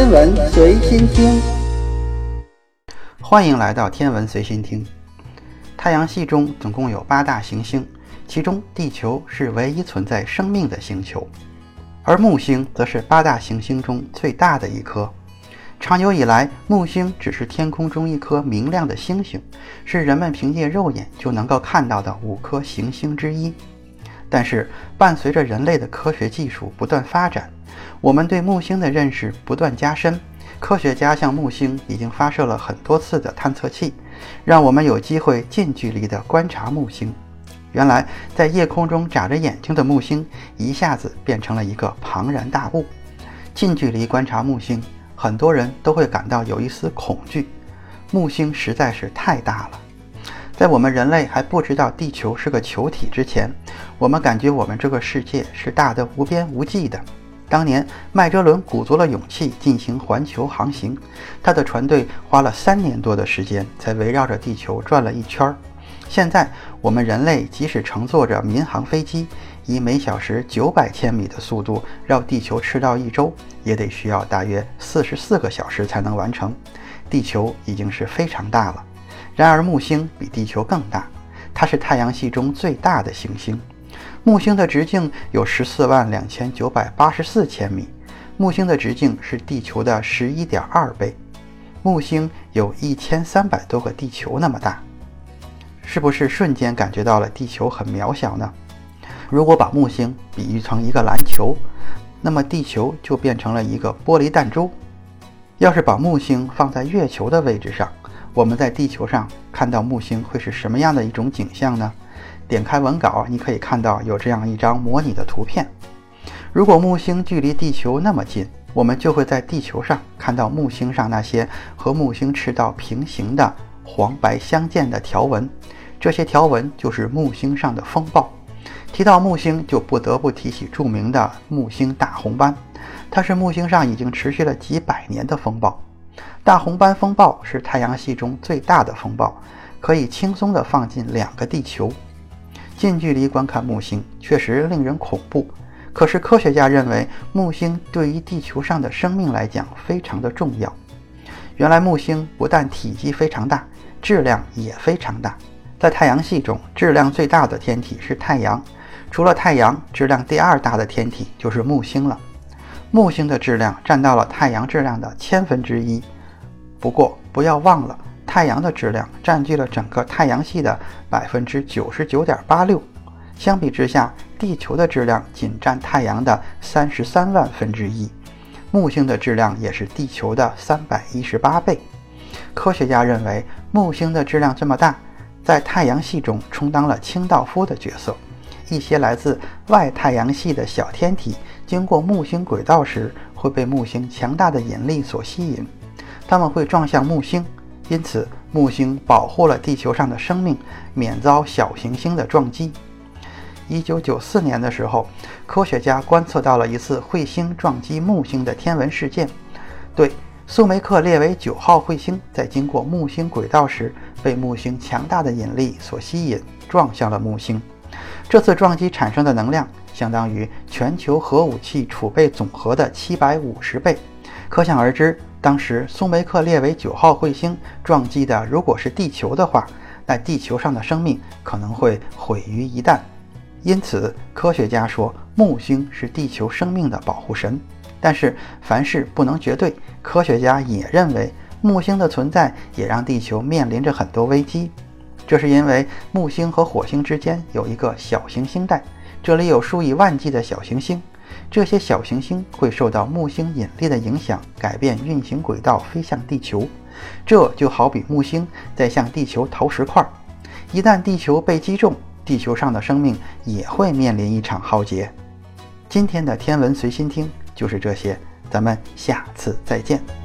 天文随心听，欢迎来到天文随心听。太阳系中总共有八大行星，其中地球是唯一存在生命的星球，而木星则是八大行星中最大的一颗。长久以来，木星只是天空中一颗明亮的星星，是人们凭借肉眼就能够看到的五颗行星之一。但是，伴随着人类的科学技术不断发展，我们对木星的认识不断加深。科学家向木星已经发射了很多次的探测器，让我们有机会近距离地观察木星。原来，在夜空中眨着眼睛的木星，一下子变成了一个庞然大物。近距离观察木星。很多人都会感到有一丝恐惧，木星实在是太大了。在我们人类还不知道地球是个球体之前，我们感觉我们这个世界是大的无边无际的。当年麦哲伦鼓足了勇气进行环球航行，他的船队花了三年多的时间才围绕着地球转了一圈儿。现在我们人类即使乘坐着民航飞机，以每小时九百千米的速度绕地球赤道一周，也得需要大约四十四个小时才能完成。地球已经是非常大了，然而木星比地球更大，它是太阳系中最大的行星。木星的直径有十四万两千九百八十四千米，木星的直径是地球的十一点二倍。木星有一千三百多个地球那么大。是不是瞬间感觉到了地球很渺小呢？如果把木星比喻成一个篮球，那么地球就变成了一个玻璃弹珠。要是把木星放在月球的位置上，我们在地球上看到木星会是什么样的一种景象呢？点开文稿，你可以看到有这样一张模拟的图片。如果木星距离地球那么近，我们就会在地球上看到木星上那些和木星赤道平行的黄白相间的条纹。这些条纹就是木星上的风暴。提到木星，就不得不提起著名的木星大红斑，它是木星上已经持续了几百年的风暴。大红斑风暴是太阳系中最大的风暴，可以轻松地放进两个地球。近距离观看木星确实令人恐怖，可是科学家认为木星对于地球上的生命来讲非常的重要。原来木星不但体积非常大，质量也非常大。在太阳系中，质量最大的天体是太阳。除了太阳，质量第二大的天体就是木星了。木星的质量占到了太阳质量的千分之一。不过，不要忘了，太阳的质量占据了整个太阳系的百分之九十九点八六。相比之下，地球的质量仅占太阳的三十三万分之一。木星的质量也是地球的三百一十八倍。科学家认为，木星的质量这么大。在太阳系中充当了清道夫的角色。一些来自外太阳系的小天体经过木星轨道时，会被木星强大的引力所吸引，它们会撞向木星，因此木星保护了地球上的生命免遭小行星的撞击。一九九四年的时候，科学家观测到了一次彗星撞击木星的天文事件。对。苏梅克列维九号彗星在经过木星轨道时，被木星强大的引力所吸引，撞向了木星。这次撞击产生的能量相当于全球核武器储备总和的七百五十倍。可想而知，当时苏梅克列维九号彗星撞击的如果是地球的话，那地球上的生命可能会毁于一旦。因此，科学家说木星是地球生命的保护神。但是凡事不能绝对，科学家也认为木星的存在也让地球面临着很多危机。这是因为木星和火星之间有一个小行星带，这里有数以万计的小行星，这些小行星会受到木星引力的影响，改变运行轨道，飞向地球。这就好比木星在向地球投石块，一旦地球被击中，地球上的生命也会面临一场浩劫。今天的天文随心听。就是这些，咱们下次再见。